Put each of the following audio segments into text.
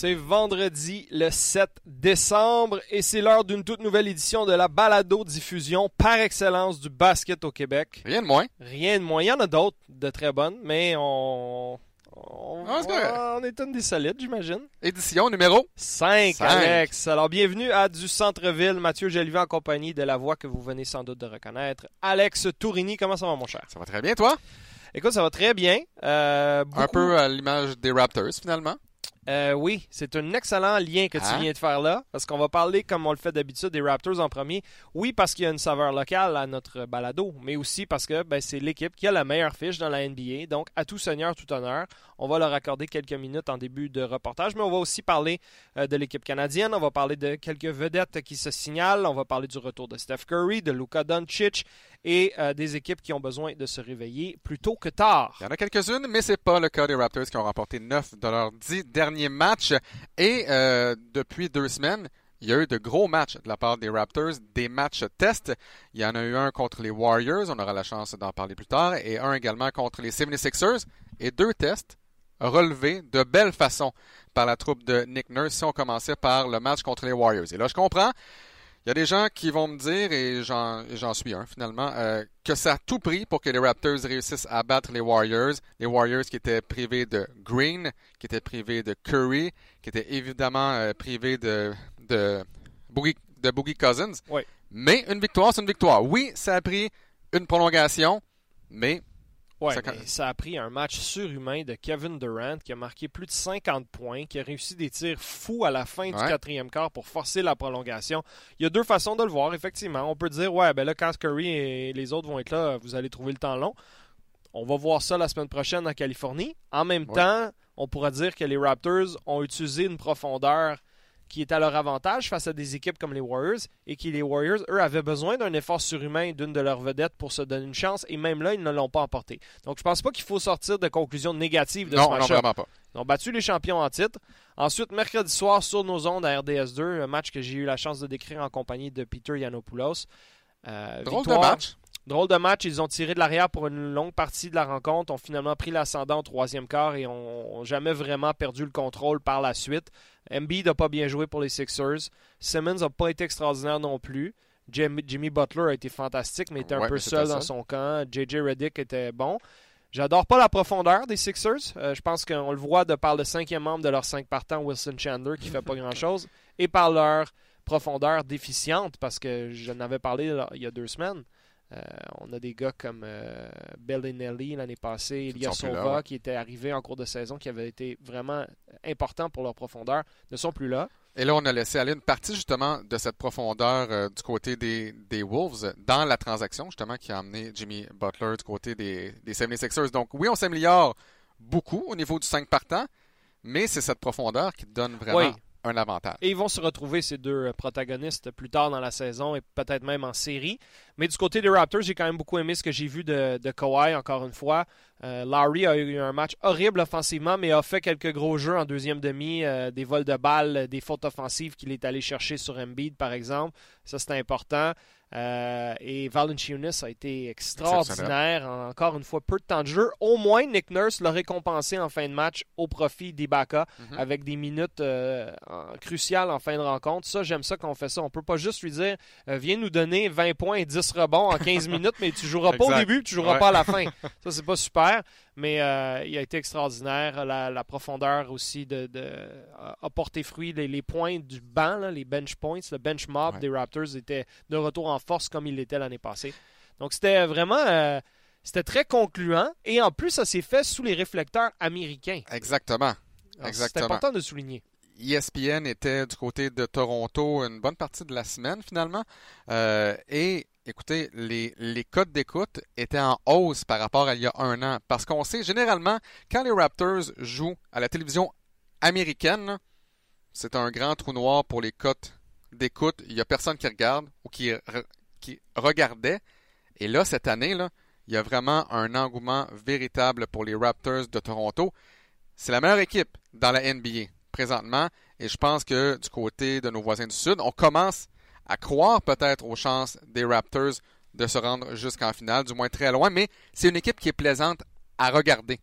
C'est vendredi le 7 décembre et c'est l'heure d'une toute nouvelle édition de la balado diffusion par excellence du basket au Québec. Rien de moins. Rien de moins. Il y en a d'autres de très bonnes, mais on. On, Ah, correct. on est une des solides, j'imagine. Édition numéro 5, Cinq. Alex. Alors, bienvenue à Du Centre-Ville. Mathieu Jolivet en compagnie de la voix que vous venez sans doute de reconnaître. Alex Tourini, comment ça va, mon cher? Ça va très bien, toi? Écoute, ça va très bien. Euh, Un peu à l'image des Raptors, finalement. Euh, oui, c'est un excellent lien que tu Hein? viens de faire là, parce qu'on va parler, comme on le fait d'habitude, des Raptors en premier. Oui, parce qu'il y a une saveur locale à notre balado, mais aussi parce que ben, c'est l'équipe qui a la meilleure fiche dans la NBA. Donc, à tout seigneur, tout honneur, on va leur accorder quelques minutes en début de reportage, mais on va aussi parler euh, de l'équipe canadienne, on va parler de quelques vedettes qui se signalent, on va parler du retour de Steph Curry, de Luka Doncic et euh, des équipes qui ont besoin de se réveiller plus tôt que tard. Il y en a quelques-unes, mais c'est pas le cas des Raptors qui ont remporté 9 de leurs 10 derniers matchs. Et euh, depuis deux semaines, il y a eu de gros matchs de la part des Raptors, des matchs tests. Il y en a eu un contre les Warriors, on aura la chance d'en parler plus tard, et un également contre les 76ers, et deux tests relevés de belle façon par la troupe de Nick Nurse si on commençait par le match contre les Warriors. Et là, je comprends, il y a des gens qui vont me dire, et j'en suis un finalement, euh, que ça a tout pris pour que les Raptors réussissent à battre les Warriors. Les Warriors qui étaient privés de Green, qui étaient privés de Curry, qui étaient évidemment euh, privés de, de, Boogie, de Boogie Cousins. Oui. Mais une victoire, c'est une victoire. Oui, ça a pris une prolongation, mais Ouais, Ça- mais ça a pris un match surhumain de Kevin Durant qui a marqué plus de 50 points, qui a réussi des tirs fous à la fin du quatrième quart pour forcer la prolongation. Il y a deux façons de le voir, effectivement. On peut dire, ouais, ben là, quand Curry et les autres vont être là, vous allez trouver le temps long. On va voir ça la semaine prochaine en Californie. En même Ouais. temps, on pourra dire que les Raptors ont utilisé une profondeur qui est à leur avantage face à des équipes comme les Warriors et que les Warriors, eux, avaient besoin d'un effort surhumain d'une de leurs vedettes pour se donner une chance et même là, ils ne l'ont pas emporté. Donc, je pense pas qu'il faut sortir de conclusions négatives de ce non, non, vraiment pas. Ils ont battu les champions en titre. Ensuite, mercredi soir, sur nos ondes à RDS2, un match que j'ai eu la chance de décrire en compagnie de Peter Yanopoulos. Euh, Drôle victoire. de match. Drôle de match. Ils ont tiré de l'arrière pour une longue partie de la rencontre, ont finalement pris l'ascendant au troisième quart et ont jamais vraiment perdu le contrôle par la suite. Embiid n'a pas bien joué pour les Sixers. Simmons n'a pas été extraordinaire non plus. Jimmy, Jimmy Butler a été fantastique, mais était un peu seul dans son camp. JJ Redick était bon. J'adore pas la profondeur des Sixers. Euh, je pense qu'on le voit de par le cinquième membre de leurs cinq partants, Wilson Chandler, qui fait pas grand-chose, et par leur profondeur déficiente, parce que j'en avais parlé il y a deux semaines. Euh, on a des gars comme euh, Bellinelli l'année passée, Ilyasova ouais. qui étaient arrivés en cours de saison, qui avaient été vraiment importants pour leur profondeur, ne sont plus là. Et là, on a laissé aller une partie justement de cette profondeur euh, du côté des, des Wolves dans la transaction justement qui a amené Jimmy Butler du côté des, des 76ers. Donc oui, on s'améliore beaucoup au niveau du 5 partant, mais c'est cette profondeur qui donne vraiment Oui. Et ils vont se retrouver, ces deux euh, protagonistes, plus tard dans la saison et peut-être même en série. Mais du côté des Raptors, j'ai quand même beaucoup aimé ce que j'ai vu de, de Kawhi, encore une fois. Euh, Larry a eu un match horrible offensivement, mais a fait quelques gros jeux en deuxième demi, euh, des vols de balles, des fautes offensives qu'il est allé chercher sur Embiid, par exemple. Ça, c'était important. Euh, et Valanciunas a été extraordinaire. Encore une fois, peu de temps de jeu. Au moins, Nick Nurse l'a récompensé en fin de match au profit d'Ibaka Mhm. avec des minutes euh, cruciales en fin de rencontre. Ça, j'aime ça qu'on fait ça. On peut pas juste lui dire euh, viens nous donner 20 points et 10 rebonds en 15 minutes, mais tu joueras pas au début, tu joueras Ouais. pas à la fin. Ça, c'est pas super, mais euh, il a été extraordinaire. La, la profondeur aussi de, de- a- porté fruit. Les, les points du banc, là, les bench points, le bench mob Ouais. des Raptors était de retour en force comme il l'était l'année passée. Donc c'était vraiment euh, c'était très concluant et en plus ça s'est fait sous les réflecteurs américains. Exactement. C'est important de souligner. ESPN était du côté de Toronto une bonne partie de la semaine finalement. Euh, et écoutez, les, les codes d'écoute étaient en hausse par rapport à il y a un an. Parce qu'on sait, généralement, quand les Raptors jouent à la télévision américaine, c'est un grand trou noir pour les cotes d'écoute. Il n'y a personne qui regarde ou qui, qui regardait. Et là, cette année, là, il y a vraiment un engouement véritable pour les Raptors de Toronto. C'est la meilleure équipe dans la NBA présentement. Et je pense que du côté de nos voisins du Sud, on commence à croire peut-être aux chances des Raptors de se rendre jusqu'en finale, du moins très loin. Mais c'est une équipe qui est plaisante à regarder.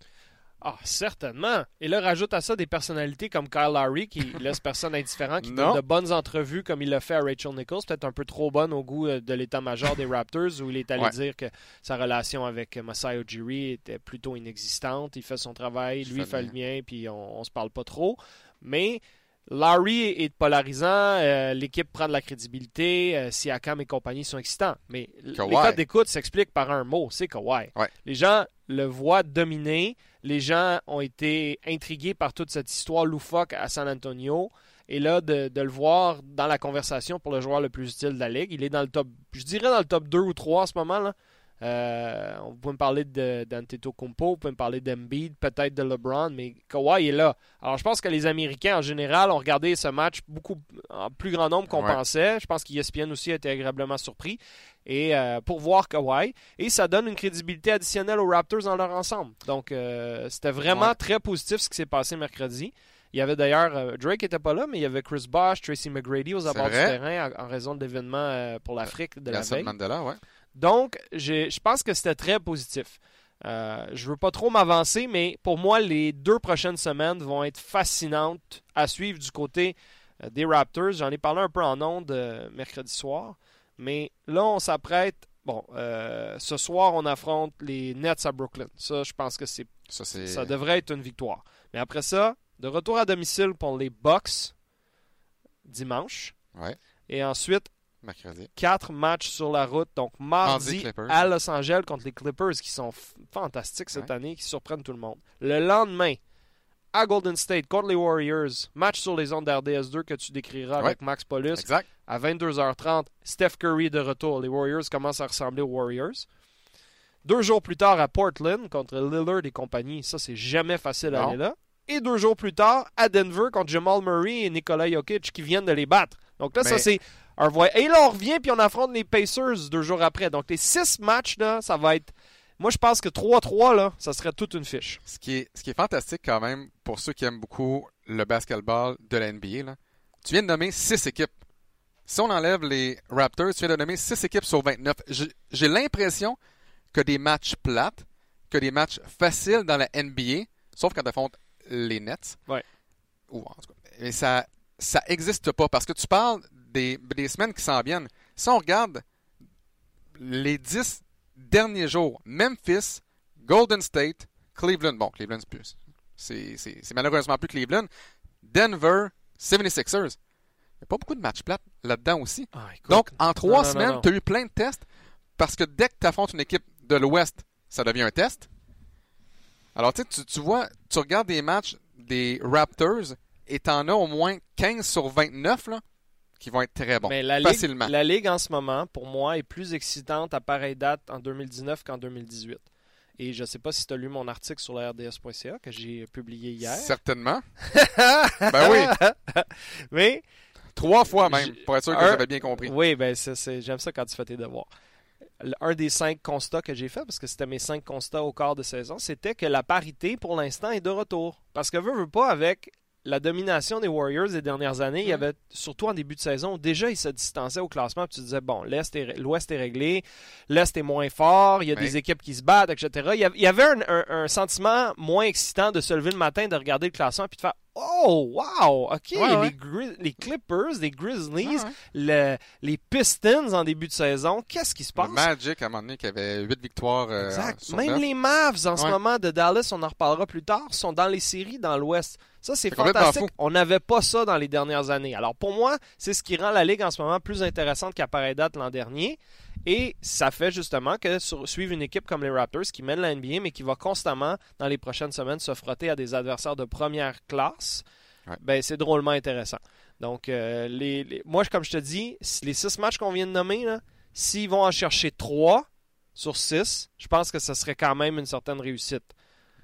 Ah, certainement. Et là, rajoute à ça des personnalités comme Kyle Lowry qui laisse personne indifférent, qui donne de bonnes entrevues comme il l'a fait à Rachel Nichols, peut-être un peu trop bonne au goût euh, de l'état-major des Raptors, où il est allé dire que sa relation avec Masai Ujiri était plutôt inexistante. Il fait son travail, lui fait, le mien, puis on, on se parle pas trop. Mais Larry est polarisant, euh, l'équipe prend de la crédibilité, euh, Siakam et compagnie sont excitants. Mais les codes d'écoute s'expliquent par un mot, c'est Kawhi. Les gens le voient dominer, les gens ont été intrigués par toute cette histoire loufoque à San Antonio. Et là, de, de, le voir dans la conversation pour le joueur le plus utile de la ligue, il est dans le top, je dirais dans le top 2 ou 3 en ce moment. Là. Euh, on peut me parler d'Antetokounmpo, vous pouvez me parler d'Embiid, peut-être de LeBron, mais Kawhi est là. Alors je pense que les Américains en général ont regardé ce match beaucoup en plus grand nombre qu'on pensait. Je pense qu'ESPN aussi a été agréablement surpris et euh, pour voir Kawhi et ça donne une crédibilité additionnelle aux Raptors dans leur ensemble. Donc euh, c'était vraiment très positif ce qui s'est passé mercredi. Il y avait d'ailleurs, Drake n'était pas là, mais il y avait Chris Bosh, Tracy McGrady aux abords du terrain en, raison de l'événement pour l'Afrique de la veille. Mandela, ouais. Donc, je pense que c'était très positif. Euh, je ne veux pas trop m'avancer, mais pour moi, les deux prochaines semaines vont être fascinantes à suivre du côté euh, des Raptors. J'en ai parlé un peu en ondes euh, mercredi soir. Mais là, on s'apprête. Bon, ce soir, on affronte les Nets à Brooklyn. Ça, je pense que c'est ça, ça devrait être une victoire. Mais après ça, de retour à domicile pour les Bucks dimanche. Et ensuite, Quatre matchs sur la route. Donc, mardi, à Los Angeles contre les Clippers, qui sont fantastiques cette année, qui surprennent tout le monde. Le lendemain, à Golden State contre les Warriors, match sur les ondes d'RDS2 que tu décriras avec Max Paulus. À 22h30, Steph Curry de retour. Les Warriors commencent à ressembler aux Warriors. Deux jours plus tard, à Portland contre Lillard et compagnie. Ça, c'est jamais facile à aller là. Et deux jours plus tard, à Denver contre Jamal Murray et Nikola Jokic qui viennent de les battre. Donc là, ça, c'est et là, on revient puis on affronte les Pacers deux jours après. Donc, les six matchs, là, ça va être. Moi, je pense que 3-3, là, ça serait toute une fiche. Ce qui, est, ce qui est fantastique quand même pour ceux qui aiment beaucoup le basketball de la NBA, là, tu viens de nommer six équipes. Si on enlève les Raptors, tu viens de nommer six équipes sur 29. J'ai l'impression que des matchs plates, que des matchs faciles dans la NBA, sauf quand tu affrontes les Nets. Ouais. Ou en tout cas, mais ça ça n'existe pas parce que tu parles des, semaines qui s'en viennent. Si on regarde les dix derniers jours, Memphis, Golden State, Cleveland, bon, Cleveland, c'est c'est malheureusement plus Cleveland, Denver, 76ers. Il n'y a pas beaucoup de matchs plates là-dedans aussi. Ah, Donc, en trois semaines, tu as eu plein de tests parce que dès que tu affrontes une équipe de l'Ouest, ça devient un test. Alors, tu, tu vois, tu regardes des matchs des Raptors et tu en as au moins 15 sur 29, là, qui vont être très bons. Mais la facilement. Ligue, la Ligue en ce moment, pour moi, est plus excitante à pareille date en 2019 qu'en 2018. Et je ne sais pas si tu as lu mon article sur la RDS.ca que j'ai publié hier. Certainement. ben oui. Mais. Trois fois même, pour être sûr que j'avais bien compris. Oui, ben j'aime ça quand tu fais tes devoirs. Un des cinq constats que j'ai fait, parce que c'était mes cinq constats au quart de saison, c'était que la parité, pour l'instant, est de retour. Parce que veut, veut pas, avec la domination des Warriors des dernières années, il y mm. avait, surtout en début de saison, déjà ils se distançaient au classement. Puis tu disais, bon, l'Est l'Ouest est réglé, l'Est est moins fort, il y a des équipes qui se battent, etc. Il y avait un, sentiment moins excitant de se lever le matin, de regarder le classement, puis de faire, Oh, wow! OK, Les, Clippers, les Grizzlies, les Pistons en début de saison, qu'est-ce qui se passe? Le Magic, à un moment donné, qui avait 8 victoires. Euh, exact. Même les Mavs, en ce moment, de Dallas, on en reparlera plus tard, sont dans les séries dans l'Ouest. Ça, c'est fantastique. On n'avait pas ça dans les dernières années. Alors, pour moi, c'est ce qui rend la Ligue en ce moment plus intéressante qu'à pareille date l'an dernier. Et ça fait justement que suivre une équipe comme les Raptors qui mène la NBA, mais qui va constamment, dans les prochaines semaines, se frotter à des adversaires de première classe, ben, c'est drôlement intéressant. Donc, euh, les, moi, comme je te dis, les six matchs qu'on vient de nommer, s'ils vont en chercher trois sur six, je pense que ce serait quand même une certaine réussite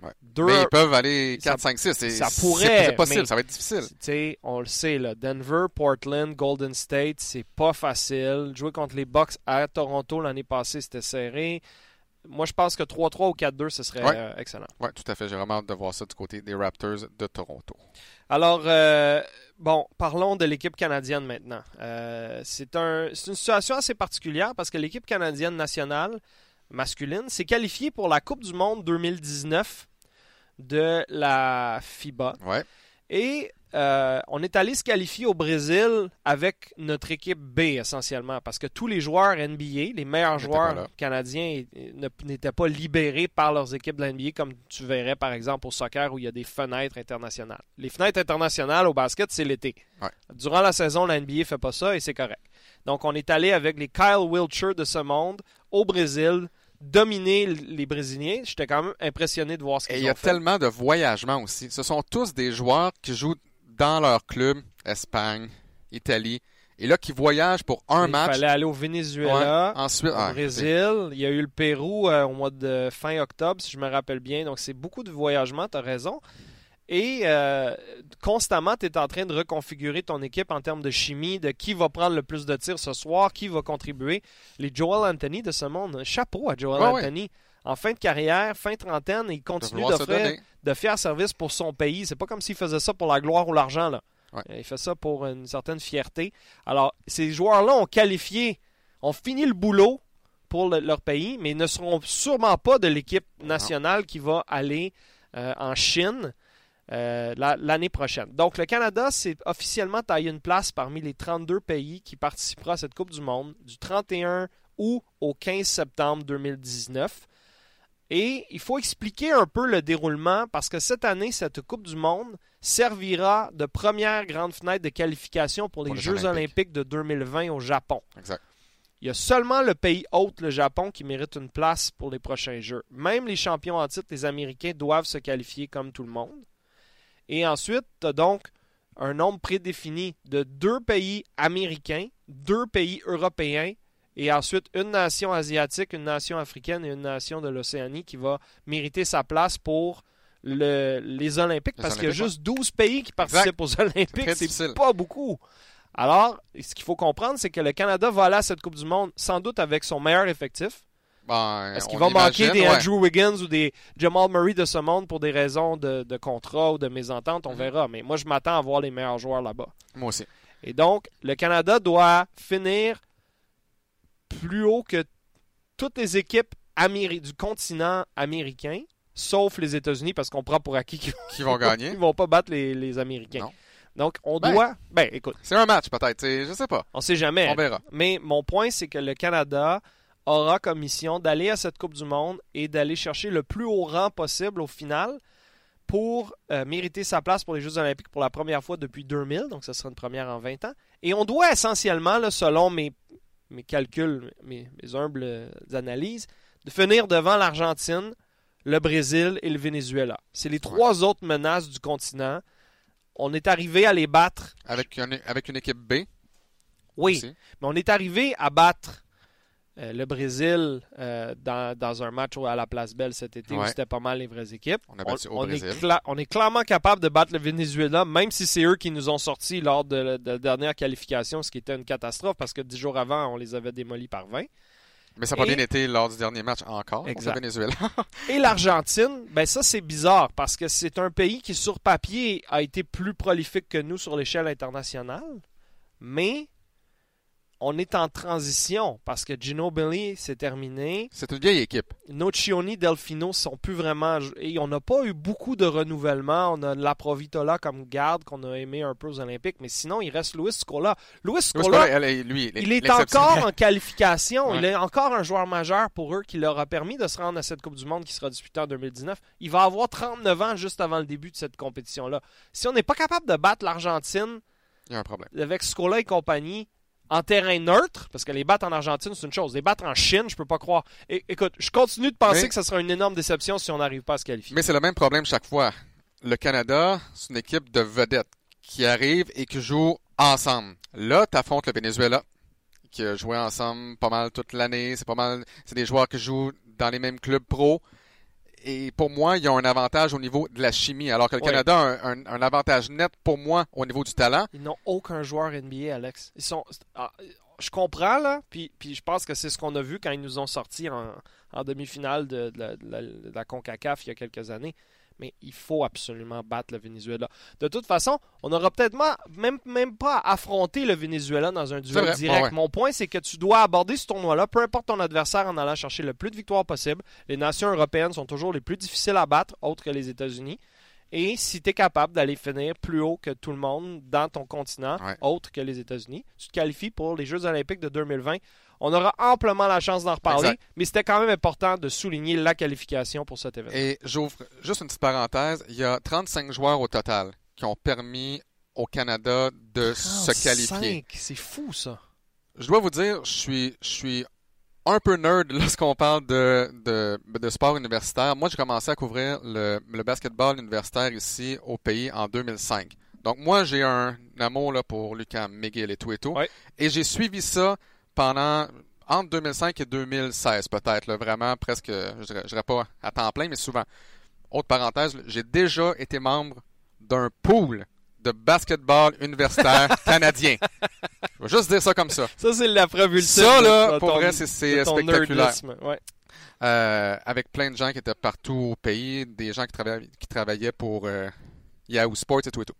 mais ils peuvent aller 4, 5, 6. Ça pourrait. C'est possible, ça va être difficile. On le sait, là, Denver, Portland, Golden State, c'est pas facile. Jouer contre les Bucks à Toronto l'année passée, c'était serré. Moi, je pense que 3-3 ou 4-2, ce serait euh, excellent. Oui, tout à fait. J'ai vraiment hâte de voir ça du côté des Raptors de Toronto. Alors, euh, bon, parlons de l'équipe canadienne maintenant. Euh, c'est un, une situation assez particulière parce que l'équipe canadienne nationale masculine s'est qualifiée pour la Coupe du Monde 2019 de la FIBA. Ouais. Et euh, on est allé se qualifier au Brésil avec notre équipe B essentiellement, parce que tous les joueurs NBA, les meilleurs joueurs canadiens, n'étaient pas libérés par leurs équipes de la NBA, comme tu verrais par exemple au soccer où il y a des fenêtres internationales. Les fenêtres internationales au basket, c'est l'été. Ouais. Durant la saison, la NBA fait pas ça et c'est correct. Donc on est allé avec les Kyle Wiltshire de ce monde au Brésil, dominer les Brésiliens. J'étais quand même impressionné de voir ce Et il qu'ils y a ont fait. tellement de voyagements aussi. Ce sont tous des joueurs qui jouent dans leur club, Espagne, Italie, et là qui voyagent pour un Il match. fallait aller au Venezuela. Ouais. Ensuite, au Brésil. Il y a eu le Pérou euh, au mois de fin octobre, si je me rappelle bien. Donc, c'est beaucoup de voyagements, tu as raison. Et euh, constamment, tu es en train de reconfigurer ton équipe en termes de chimie, de qui va prendre le plus de tirs ce soir, qui va contribuer. Les Joel Anthony de ce monde, chapeau à Joel. Anthony. En fin de carrière, fin trentaine, il continue d'offrir de fiers services pour son pays. C'est pas comme s'il faisait ça pour la gloire ou l'argent. là. Ouais. Euh, Il fait ça pour une certaine fierté. Alors, ces joueurs-là ont qualifié, ont fini le boulot pour le- leur pays, mais ils ne seront sûrement pas de l'équipe nationale qui va aller euh, en Chine euh, la- l'année prochaine. Donc, le Canada s'est officiellement taillé une place parmi les 32 pays qui participeront à cette Coupe du Monde du 31 août au 15 septembre 2019. Et il faut expliquer un peu le déroulement parce que cette année, cette Coupe du Monde servira de première grande fenêtre de qualification pour les, Pour les Jeux Olympiques. olympiques de 2020 au Japon. Exact. Il y a seulement le pays hôte, le Japon, qui mérite une place pour les prochains Jeux. Même les champions en titre, les Américains, doivent se qualifier comme tout le monde. Et ensuite, tu as donc un nombre prédéfini de deux pays américains, deux pays européens, et ensuite une nation asiatique, une nation africaine et une nation de l'Océanie qui va mériter sa place pour le- les Olympiques, Les parce qu'il y a juste 12 pays qui participent aux Olympiques. C'est pas beaucoup. Alors, ce qu'il faut comprendre, c'est que le Canada va aller à cette Coupe du Monde sans doute avec son meilleur effectif. Ben, Est-ce on qu'il va manquer des ouais. Andrew Wiggins ou des Jamal Murray de ce monde pour des raisons de, de contrat ou de mésentente? On Mhm. verra. Mais moi, je m'attends à voir les meilleurs joueurs là-bas. Moi aussi. Et donc, le Canada doit finir plus haut que toutes les équipes améri- du continent américain, sauf les États-Unis, parce qu'on prend pour acquis qu'ils Qui vont ne gagner? vont pas battre les, les Américains. Non. Donc, on Ben. doit. Ben, écoute, C'est un match peut-être. Je sais pas. on sait jamais. On verra. Mais mon point, c'est que le Canada aura comme mission d'aller à cette Coupe du Monde et d'aller chercher le plus haut rang possible au final pour euh, mériter sa place pour les Jeux olympiques pour la première fois depuis 2000. Donc, ce sera une première en 20 ans. Et on doit essentiellement, là, selon mes, mes calculs, mes, mes humbles euh, analyses, de finir devant l'Argentine, le Brésil et le Venezuela. C'est les trois autres menaces du continent. On est arrivé à les battre. Avec, un- avec une équipe B. Oui, aussi. mais on est arrivé à battre euh, le Brésil euh, dans, dans un match à la Place Belle cet été où c'était pas mal les vraies équipes. On a battu au on Brésil. est cla- on est clairement capable de battre le Venezuela, même si c'est eux qui nous ont sortis lors de, la- de la dernière qualification, ce qui était une catastrophe parce que dix jours avant, on les avait démolis par 20. Mais ça n'a pas bien été lors du dernier match encore. Exact. Au Venezuela. Et l'Argentine, ben ça c'est bizarre parce que c'est un pays qui sur papier a été plus prolifique que nous sur l'échelle internationale, mais on est en transition parce que Ginobili c'est terminé, C'est une vieille équipe. Nocioni, Delfino sont plus vraiment et on n'a pas eu beaucoup de renouvellement. On a Laprovitola comme garde qu'on a aimé un peu aux Olympiques, mais sinon il reste Luis Scola. Luis Louis Scola, lui, il est encore en qualification. Ouais. Il est encore un joueur majeur pour eux qui leur a permis de se rendre à cette Coupe du Monde qui sera disputée en 2019. Il va avoir 39 ans juste avant le début de cette compétition-là. Si on n'est pas capable de battre l'Argentine Il y a un problème. avec Scola et compagnie en terrain neutre, parce que les battre en Argentine, c'est une chose. Les battre en Chine, je peux pas croire. Écoute, je continue de penser Mais- que ce sera une énorme déception si on n'arrive pas à se qualifier. Mais c'est le même problème chaque fois. Le Canada, c'est une équipe de vedettes qui arrive et qui joue ensemble. Là, tu affrontes le Venezuela, qui a joué ensemble pas mal toute l'année. C'est pas mal. C'est des joueurs qui jouent dans les mêmes clubs pro. Et pour moi, ils ont un avantage au niveau de la chimie, alors que le Ouais. Canada a un, un- un avantage net pour moi au niveau du talent. Ils n'ont aucun joueur NBA, Alex. Ils sont. ah, je comprends, là, puis, puis je pense que c'est ce qu'on a vu quand ils nous ont sortis en, en demi-finale de, de la CONCACAF il y a quelques années. Mais il faut absolument battre le Venezuela. De toute façon, on n'aura peut-être même, même pas affronté le Venezuela dans un duel direct. Mon point, c'est que tu dois aborder ce tournoi-là, peu importe ton adversaire, en allant chercher le plus de victoires possible. Les nations européennes sont toujours les plus difficiles à battre, autres que les États-Unis. Et si tu es capable d'aller finir plus haut que tout le monde dans ton continent, autre que les États-Unis, tu te qualifies pour les Jeux olympiques de 2020. On aura amplement la chance d'en reparler, mais c'était quand même important de souligner la qualification pour cet événement. Et j'ouvre juste une petite parenthèse. Il y a 35 joueurs au total qui ont permis au Canada de se qualifier. C'est fou ça. Je dois vous dire, je suis, je suis un peu nerd lorsqu'on parle de, de, sport universitaire. Moi, j'ai commencé à couvrir le, le, basketball universitaire ici au pays en 2005. Donc, moi, j'ai un amour là, pour Lucas McGill et tout et tout. Et j'ai suivi ça pendant entre 2005 et 2016, peut-être. Vraiment, presque, je dirais, dirais pas à temps plein, mais souvent. Autre parenthèse, j'ai déjà été membre d'un pool de basketball universitaire canadien. Je vais juste dire ça comme ça. Ça, c'est la preuve ultime. Ça, là, pour vrai, c'est spectaculaire. Euh, avec plein de gens qui étaient partout au pays, des gens qui, travaillaient, qui travaillaient pour euh, Yahoo Sports et tout et tout.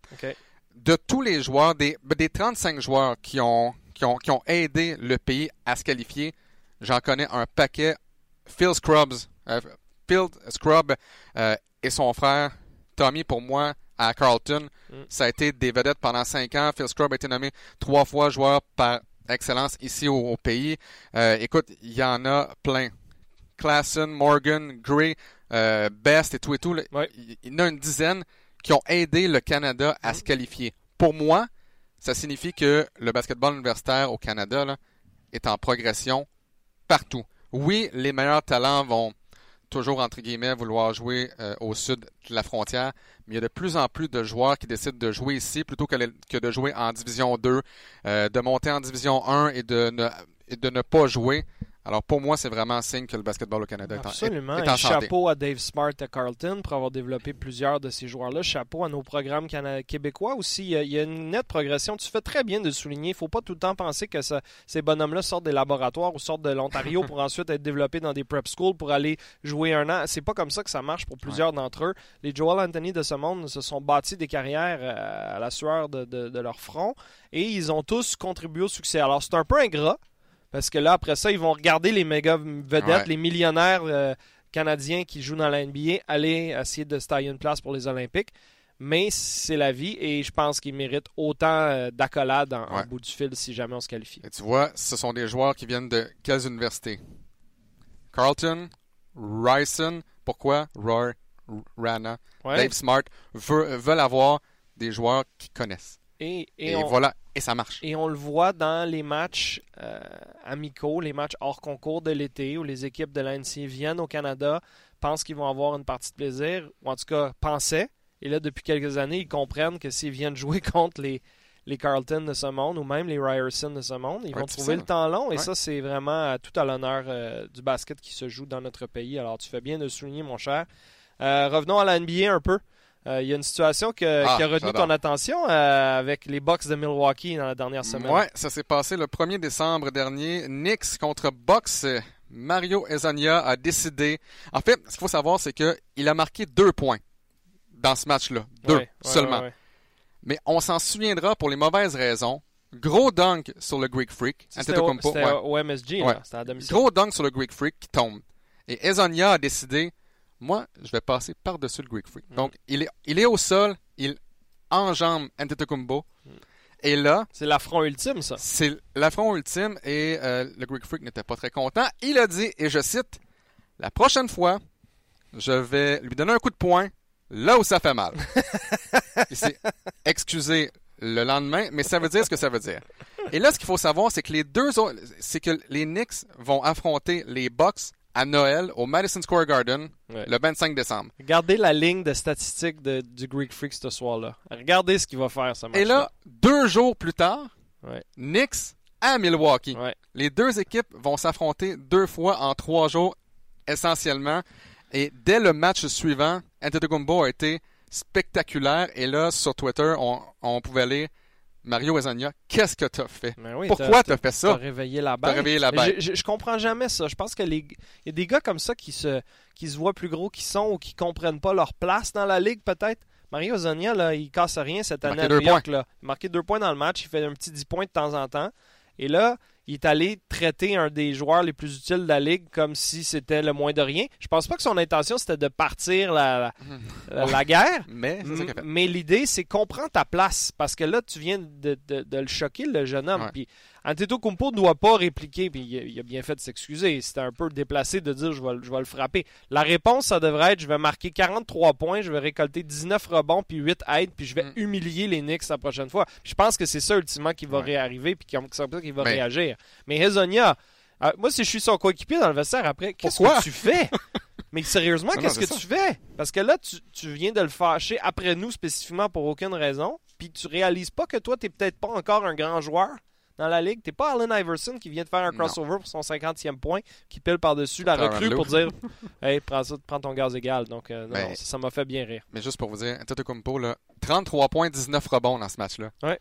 De tous les joueurs, des, des 35 joueurs qui ont, qui, ont, qui ont aidé le pays à se qualifier, j'en connais un paquet. Phil Scrubs, euh, Phil Scrub et son frère Tommy, pour moi, à Carlton. Mm. Ça a été des vedettes pendant cinq ans. Phil Scrub a été nommé trois fois joueur par excellence ici au, pays. Euh, écoute, il y en a plein. Klassen, Morgan, Gray, euh, Best et tout et tout. Il y en a une dizaine qui ont aidé le Canada à mm. se qualifier. Pour moi, ça signifie que le basketball universitaire au Canada est en progression partout. Oui, les meilleurs talents vont toujours, entre guillemets, vouloir jouer euh, au sud de la frontière, mais il y a de plus en plus de joueurs qui décident de jouer ici plutôt que, de jouer en Division 2, euh, de monter en Division 1 et de et de ne pas jouer. Alors pour moi, c'est vraiment un signe que le basketball au Canada est en, Absolument. Est, chapeau à Dave Smart à Carlton pour avoir développé plusieurs de ces joueurs-là. Chapeau à nos programmes québécois aussi. Il y a une nette progression. Tu fais très bien de le souligner. Il ne faut pas tout le temps penser que ces bonhommes-là sortent des laboratoires ou sortent de l'Ontario pour ensuite être développés dans des prep schools pour aller jouer un an. C'est pas comme ça que ça marche pour plusieurs d'entre eux. Les Joel Anthony de ce monde se sont bâtis des carrières euh, à la sueur de, de leur front et ils ont tous contribué au succès. Alors c'est un peu ingrat parce que là, après ça, ils vont regarder les méga vedettes, les millionnaires euh, canadiens qui jouent dans la NBA, aller essayer de se tailler une place pour les Olympiques. Mais c'est la vie et je pense qu'ils méritent autant euh, d'accolades en, bout du fil si jamais on se qualifie. tu vois, ce sont des joueurs qui viennent de quelles universités? Carlton, Ryson, pourquoi? Roy, Rana, Dave Smart veulent avoir des joueurs qui connaissent. Et, voilà, et ça marche. Et on le voit dans les matchs euh, amicaux, les matchs hors concours de l'été, où les équipes de l'ANC viennent au Canada, pensent qu'ils vont avoir une partie de plaisir, ou en tout cas pensaient. Et là, depuis quelques années, ils comprennent que s'ils viennent jouer contre les, les Carlton de ce monde, ou même les Ryerson de ce monde, ils vont trouver le temps long. Et ça, c'est vraiment tout à l'honneur euh, du basket qui se joue dans notre pays. Alors, tu fais bien de souligner, mon cher. Euh, revenons à la NBA un peu. Euh, il y a une situation ah, qui a retenu ton attention euh, avec les Bucks de Milwaukee dans la dernière semaine. Oui, ça s'est passé le 1er décembre dernier. Knicks contre Bucks. Mario Ezonia a décidé. En fait, ce qu'il faut savoir, c'est qu'il a marqué deux points dans ce match-là. Deux seulement. Mais on s'en souviendra pour les mauvaises raisons. Gros dunk sur le Greek Freak. C'était au, au, MSG, c'était à domicile. Gros dunk sur le Greek Freak qui tombe. Et Ezonia a décidé moi, je vais passer par-dessus le Greek Freak. Mm. Donc, il est, il est au sol, il enjambe Antetokounmpo. Mm. Et là... C'est l'affront ultime, ça. C'est l'affront ultime et euh, le Greek Freak n'était pas très content. Il a dit, et je cite, « La prochaine fois, je vais lui donner un coup de poing là où ça fait mal. » Il s'est excusé le lendemain, mais ça veut dire ce que ça veut dire. Et là, ce qu'il faut savoir, c'est que les deux autres, c'est que les Knicks vont affronter les Bucks à Noël au Madison Square Garden le 25 décembre. Regardez la ligne de statistiques de, du Greek Freak ce soir-là. Regardez ce qu'il va faire ce match. -là. Et là, deux jours plus tard, Knicks à Milwaukee. Les deux équipes vont s'affronter deux fois en trois jours essentiellement. Et dès le match suivant, Antetokounmpo a été spectaculaire. Et là, sur Twitter, on, on pouvait aller Mario Hezonja, qu'est-ce que tu as fait? Ben oui, Pourquoi t'as- tu as fait T'as ça? réveillé la T'as bête. réveillé la bête. Je, je, je comprends jamais ça. Je pense que les il y a des gars comme ça qui se qui se voient plus gros qu'ils sont ou qui comprennent pas leur place dans la ligue peut-être. Mario Zonia là, il casse rien cette Il a année marqué deux York là. Il a marqué deux points dans le match, il fait un petit 10 points de temps en temps. Et là, il est allé traiter un des joueurs les plus utiles de la ligue comme si c'était le moins de rien. Je pense pas que son intention c'était de partir la, la, la guerre. Mais l'idée, c'est comprends ta place. Parce que là, tu viens de, de- de le choquer, le jeune homme. Ouais. Puis Antetokounmpo ne doit pas répliquer. Puis il a, bien fait de s'excuser. C'était un peu déplacé de dire je vais, le- je vais le frapper. La réponse, ça devrait être je vais marquer 43 points, je vais récolter 19 rebonds, puis 8 aides, puis je vais Mm. humilier les Knicks la prochaine fois. Je pense que c'est ça, ultimement, qui va Ouais. réarriver, puis comme ça qu'il va Mais- réagir. Mais Hezonia, euh, moi, si je suis son coéquipier dans le vestiaire après, qu'est-ce que tu fais? Mais sérieusement, non, qu'est-ce que c'est tu fais? Parce que là, tu, tu viens de le fâcher après nous spécifiquement pour aucune raison, puis tu réalises pas que toi, t'es peut-être pas encore un grand joueur dans la ligue. T'es pas Allen Iverson qui vient de faire un Non. crossover pour son 50e point, qui pile par-dessus la recrue pour dire Hey, prends, ça, prends ton gaz égal. Donc, euh, non, Ben- ça m'a fait bien rire. Mais juste pour vous dire, Antetokounmpo, là, 33 points, 19 rebonds dans ce match-là. Ouais.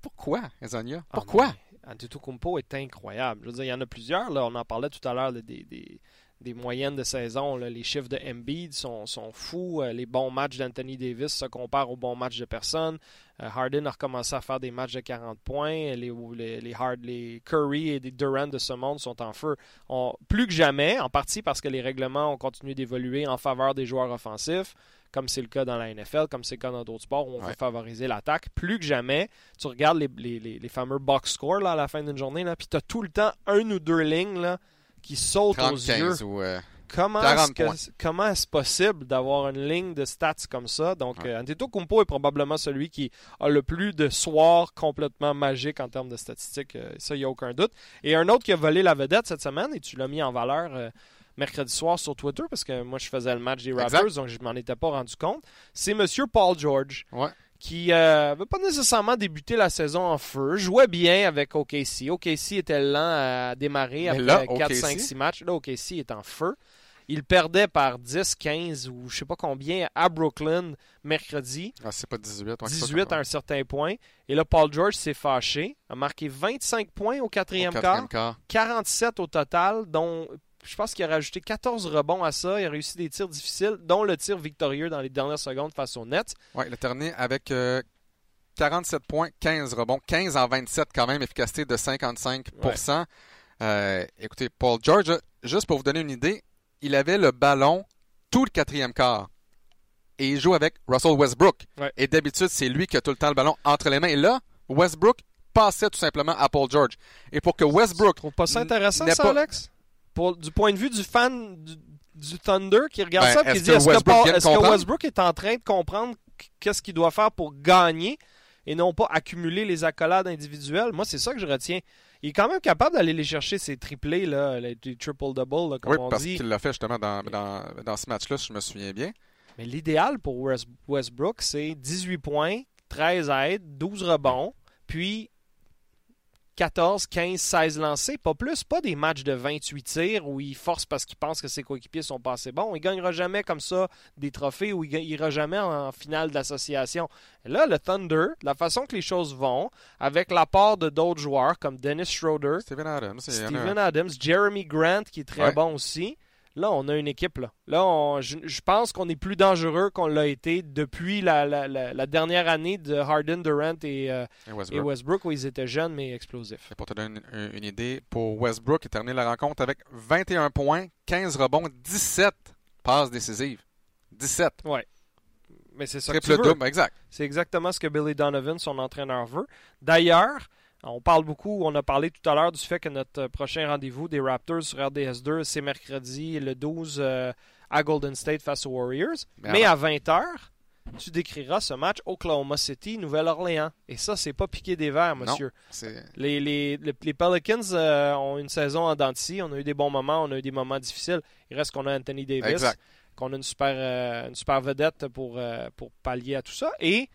Pourquoi, Hezonja? Ah, Pourquoi? mais Antetokounmpo est incroyable. Je veux dire, il y en a plusieurs. Là. On en parlait tout à l'heure des, des moyennes de saison. là. Les chiffres de Embiid sont, sont fous. Euh, Les bons matchs d'Anthony Davis se comparent aux bons matchs de personne. Euh, Harden a recommencé à faire des matchs de 40 points. Les, les, les, Hard, les Curry et les Durant de ce monde sont en feu. On- plus que jamais, en partie parce que les règlements ont continué d'évoluer en faveur des joueurs offensifs, comme c'est le cas dans la NFL, comme c'est le cas dans d'autres sports où on veut favoriser l'attaque. Plus que jamais, tu regardes les, les, les, les fameux box scores là, à la fin d'une journée, puis tu as tout le temps un ou deux lignes là, qui sautent aux yeux. 30-15 ou... euh, Comment 40 est-ce possible d'avoir une ligne de stats comme ça? Donc, Ouais. euh, Antetokounmpo est probablement celui qui a le plus de soirs complètement magiques en termes de statistiques. euh, ça, il n'y a aucun doute. Et un autre qui a volé la vedette cette semaine, et tu l'as mis en valeur euh, mercredi soir sur Twitter, parce que moi, je faisais le match des Raptors, Exact. donc je m'en étais pas rendu compte. C'est Monsieur Paul George Ouais. Qui n'avait pas nécessairement débuté la saison en feu, jouait bien avec OKC. OKC était lent à démarrer Mais après là, 4, OKC 5, 6 matchs. Là, OKC est en feu. Il perdait par 10, 15 ou je sais pas combien à Brooklyn mercredi. Ah, c'est pas 18. ouais, c'est pas 18 à un certain point. Et là, Paul George s'est fâché, a marqué 25 points au au quatrième quatrième quart, quart. 47 au total, dont je pense qu'il a rajouté 14 rebonds à ça. Il a réussi des tirs difficiles, dont le tir victorieux dans les dernières secondes face au Nets. Ouais, il a terminé avec euh, 47 points, 15 rebonds, 15 en 27 quand même, efficacité de 55% Euh, Écoutez, Paul George, juste pour vous donner une idée, il avait le ballon tout le quatrième quart. Et il joue avec Russell Westbrook. Ouais. Et d'habitude, c'est lui qui a tout le temps le ballon entre les mains. Et là, Westbrook passait tout simplement à Paul George. Et pour que Westbrook Tu trouves pas ça intéressant, ça, pas- Alex? Pour, du point de vue du fan du, du Thunder qui regarde Ben, ça et qui dit est-ce que, Westbrook que est en train de comprendre qu'est-ce qu'il doit faire pour gagner et non pas accumuler les accolades individuelles? Moi, c'est ça que je retiens. Il est quand même capable d'aller les chercher, ces triplés, là, les, triple-double, comme Oui, on parce dit. qu'il l'a fait justement dans, dans, dans ce match-là, si je me souviens bien. Mais l'idéal pour West- Westbrook, c'est 18 points, 13 aides, 12 rebonds, puis 14, 15, 16 lancés, pas plus, pas des matchs de 28 tirs où il force parce qu'il pense que ses coéquipiers sont pas assez bons. Il gagnera jamais comme ça des trophées ou il ira jamais en, finale d'association. Là, le Thunder, la façon que les choses vont, avec l'apport de d'autres joueurs comme Dennis Schroeder, Steven Adams. Steven Jeremy Grant qui est très Ouais. bon aussi. Là, on a une équipe. Là, là on- je, je pense qu'on est plus dangereux qu'on l'a été depuis la, la- la- la dernière année de Harden, Durant et, euh, Et et Westbrook. Où ils étaient jeunes mais explosifs. Et pour te donner une, une idée, pour Westbrook, il a terminé la rencontre avec 21 points, 15 rebonds, 17 passes décisives. 17. Mais c'est ça que tu Triple veux. double, exact. C'est exactement ce que Billy Donovan, son entraîneur, veut. D'ailleurs, on parle beaucoup, on a parlé tout à l'heure du fait que notre prochain rendez-vous des Raptors sur RDS2, c'est mercredi le 12 euh, à Golden State face aux Warriors. Mais Mais à 20h, tu décriras ce match Oklahoma City, Nouvelle-Orléans. Et ça, c'est pas piqué des verres, monsieur. Les, les, les- Pelicans euh, ont une saison en dents. On a eu des bons moments, on a eu des moments difficiles. Il reste qu'on a Anthony Davis, qu'on a une super, euh, une super vedette pour, euh, pour pallier à tout ça. Et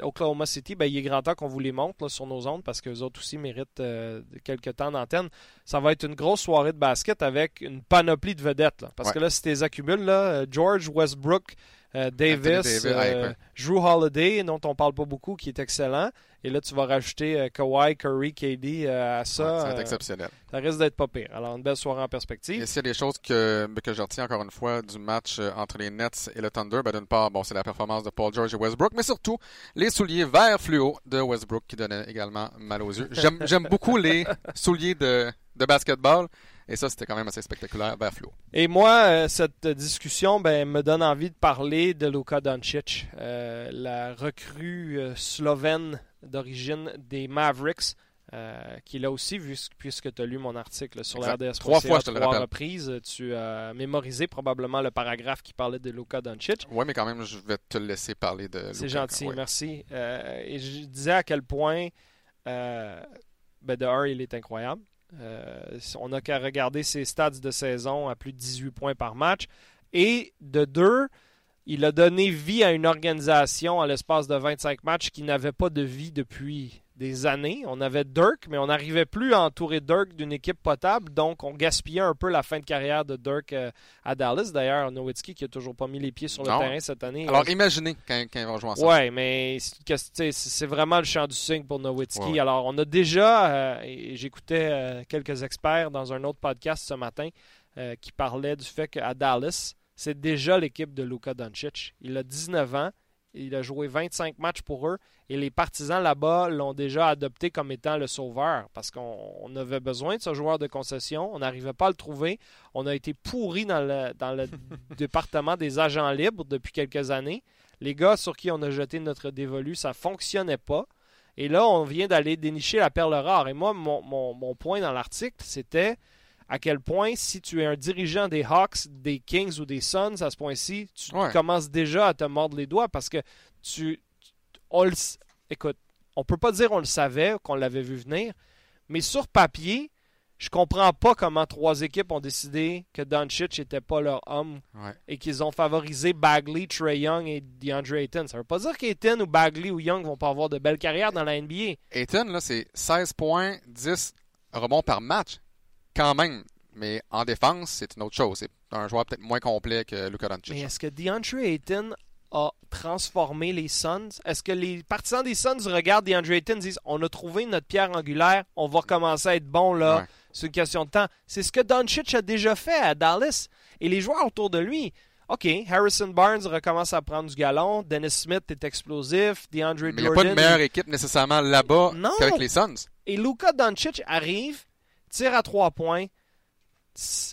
Oklahoma City, ben, il est grand temps qu'on vous les montre là, sur nos ondes parce qu'eux autres aussi méritent euh, quelques temps d'antenne. Ça va être une grosse soirée de basket avec une panoplie de vedettes. là. Parce Ouais. que là, si tu les accumules, là, euh, George, Westbrook, euh, Davis, euh. Drew Holiday, dont on parle pas beaucoup, qui est excellent, Et là, tu vas rajouter euh, Kawhi, Curry, KD euh, à ça. Ouais, ça va être euh, exceptionnel. ça risque d'être pas pire. Alors, une belle soirée en Et perspective. s'il y a des choses que, que je retiens encore une fois du match entre les Nets et le Thunder, ben d'une part, bon, c'est la performance de Paul George et Westbrook, mais surtout les souliers vert fluo de Westbrook qui donnaient également mal aux yeux. J'aime, beaucoup les souliers de, de basketball, et ça, c'était quand même assez spectaculaire, vert fluo. Et moi, euh, cette discussion ben, me donne envie de parler de Luka Doncic, euh, la recrue euh, slovène d'origine des Mavericks, euh, qui l'a aussi, vu, puisque tu as lu mon article sur Exact. la RDS. Trois fois, je te le rappelle. reprises. Tu as mémorisé probablement le paragraphe qui parlait de Luka Doncic. Ouais, mais quand même, je vais te laisser parler de C'est Luka, gentil, ouais. merci. Euh, et je disais à quel point, euh, ben de un, il est incroyable. Euh, on n'a qu'à regarder ses stats de saison à plus de 18 points par match. Et de deux, il a donné vie à une organisation à l'espace de 25 matchs qui n'avait pas de vie depuis des années. On avait Dirk, mais on n'arrivait plus à entourer Dirk d'une équipe potable, donc on gaspillait un peu la fin de carrière de Dirk euh, à Dallas. D'ailleurs, Nowitzki qui a toujours pas mis les pieds sur le Non. terrain cette année. Alors, imaginez quand, quand ils vont jouer ensemble. Ouais, mais c'est vraiment le champ du signe pour Nowitzki. Ouais, ouais. Alors, on a déjà, euh, et j'écoutais euh, quelques experts dans un autre podcast ce matin euh, qui parlaient du fait qu'à Dallas, c'est déjà l'équipe de Luka Doncic. Il a 19 ans, il a joué 25 matchs pour eux, et les partisans là-bas l'ont déjà adopté comme étant le sauveur, parce qu'on on avait besoin de ce joueur de concession, on n'arrivait pas à le trouver, on a été pourri dans le, dans le département des agents libres depuis quelques années. Les gars sur qui on a jeté notre dévolu, ça fonctionnait pas. Et là, on vient d'aller dénicher la perle rare. Et moi, mon, mon- mon point dans l'article, c'était à quel point, si tu es un dirigeant des Hawks, des Kings ou des Suns à ce point-ci, tu Ouais. commences déjà à te mordre les doigts parce que tu. On le s- écoute, on peut pas dire on le savait, qu'on l'avait vu venir, mais sur papier, je comprends pas comment trois équipes ont décidé que Doncic n'était pas leur homme Ouais. et qu'ils ont favorisé Bagley, Trey Young et DeAndre Ayton. Ça veut pas dire qu'Ayton ou Bagley ou Young vont pas avoir de belles carrières dans la NBA. Ayton, là, c'est 16 points, 10 rebonds par match. Quand même. Mais en défense, c'est une autre chose. C'est un joueur peut-être moins complet que Luka Doncic. Mais est-ce que DeAndre Ayton a transformé les Suns? Est-ce que les partisans des Suns regardent DeAndre Ayton et disent on a trouvé notre pierre angulaire, on va recommencer à être bon là, Ouais. c'est une question de temps? C'est ce que Doncic a déjà fait à Dallas. Et les joueurs autour de lui, OK, Harrison Barnes recommence à prendre du galon, Dennis Smith est explosif, DeAndre Mais il n'y a Jordan... pas de meilleure équipe nécessairement là-bas qu'avec les Suns. Et Luka Doncic arrive, tire à trois points,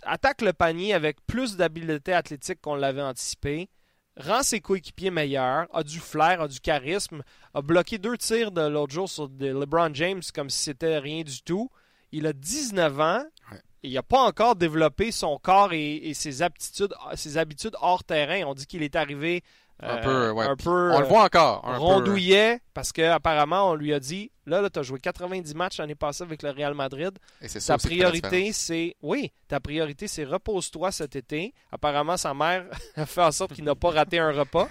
attaque le panier avec plus d'habileté athlétique qu'on l'avait anticipé, rend ses coéquipiers meilleurs, a du flair, a du charisme, a bloqué deux tirs de l'autre jour sur de LeBron James comme si c'était rien du tout. Il a 19 ans. Ouais. et Il n'a pas encore développé son corps et, et ses aptitudes, ses habitudes hors terrain. On dit qu'il est arrivé Un euh, peu, ouais. un Puis peu, On le euh, voit encore. Un peu. rondouillet parce qu'apparemment on lui a dit là, là tu as joué 90 matchs l'année passée avec le Real Madrid. Et c'est ça Ta priorité c'est oui, ta priorité c'est repose-toi cet été. Apparemment sa mère a fait en sorte qu'il n'a pas raté un repas.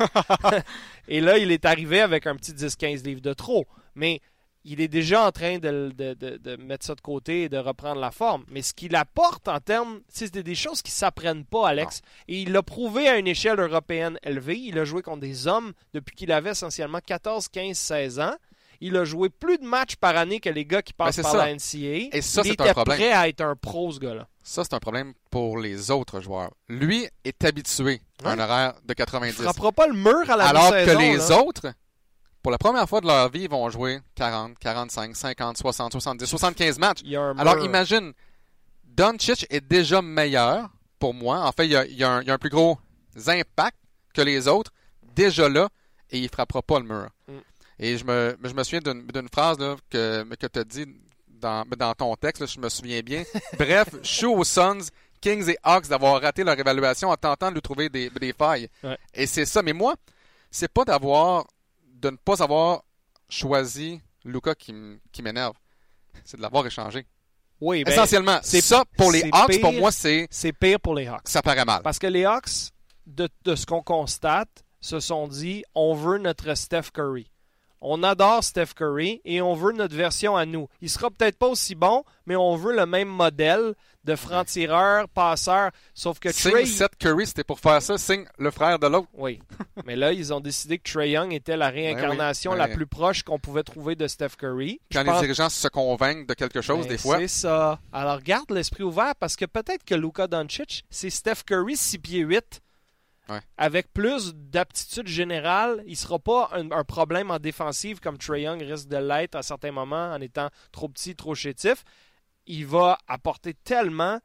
Et là, il est arrivé avec un petit 10-15 livres de trop, mais il est déjà en train de, de- de- de mettre ça de côté et de reprendre la forme. Mais ce qu'il apporte en termes, c'est des choses qui s'apprennent pas, Alex. Et il l'a prouvé à une échelle européenne élevée. Il a joué contre des hommes depuis qu'il avait essentiellement 14, 15, 16 ans. Il a joué plus de matchs par année que les gars qui passent Ben, c'est par ça. la NCAA. Et ça, il c'est un problème. prêt à être un pro, ce gars-là. Ça, c'est un problème pour les autres joueurs. Lui est habitué à un horaire de Il 90. frappera pas le mur à la Alors que les là. autres, pour la première fois de leur vie, ils vont jouer 40, 45, 50, 60, 70, 75 matchs. Alors imagine, Doncic est déjà meilleur pour moi. En fait, il y a, il y a un, il y a un plus gros impact que les autres déjà là et il frappera pas le mur. Mm. Et je me, je me souviens d'une d'une phrase là, que, que tu as dit dans, dans ton texte, là, je me souviens bien. Bref, je suis aux Suns, Kings et Hawks d'avoir raté leur évaluation en tentant de lui trouver des, des failles. Ouais. Et c'est ça. Mais moi, c'est pas d'avoir de ne pas avoir choisi Luca qui, m'énerve. C'est de l'avoir échangé. Oui, ben, Essentiellement, c'est- ça pour les Hawks, pour moi, c'est c'est pire pour les Hawks. ça paraît mal. Parce que les Hawks, de, de ce qu'on constate, se sont dit on veut notre Steph Curry. On adore Steph Curry et on veut notre version à nous. Il sera peut-être pas aussi bon, mais on veut le même modèle de franc-tireur, passeur. Sauf que Signe Trey... Seth Curry, c'était pour faire ça. Signe le frère de l'autre. Oui. mais là, ils ont décidé que Trey Young était la réincarnation la Ben, plus proche qu'on pouvait trouver de Steph Curry. Quand Je les pense- dirigeants se convainquent de quelque chose, Ben, des fois. C'est ça. Alors, garde l'esprit ouvert parce que peut-être que Luka Doncic, c'est Steph Curry 6 pieds 8. Avec plus d'aptitude générale, il sera pas un, problème en défensive comme Trey Young risque de l'être à certains moments en étant trop petit, trop chétif. Il va apporter tellement.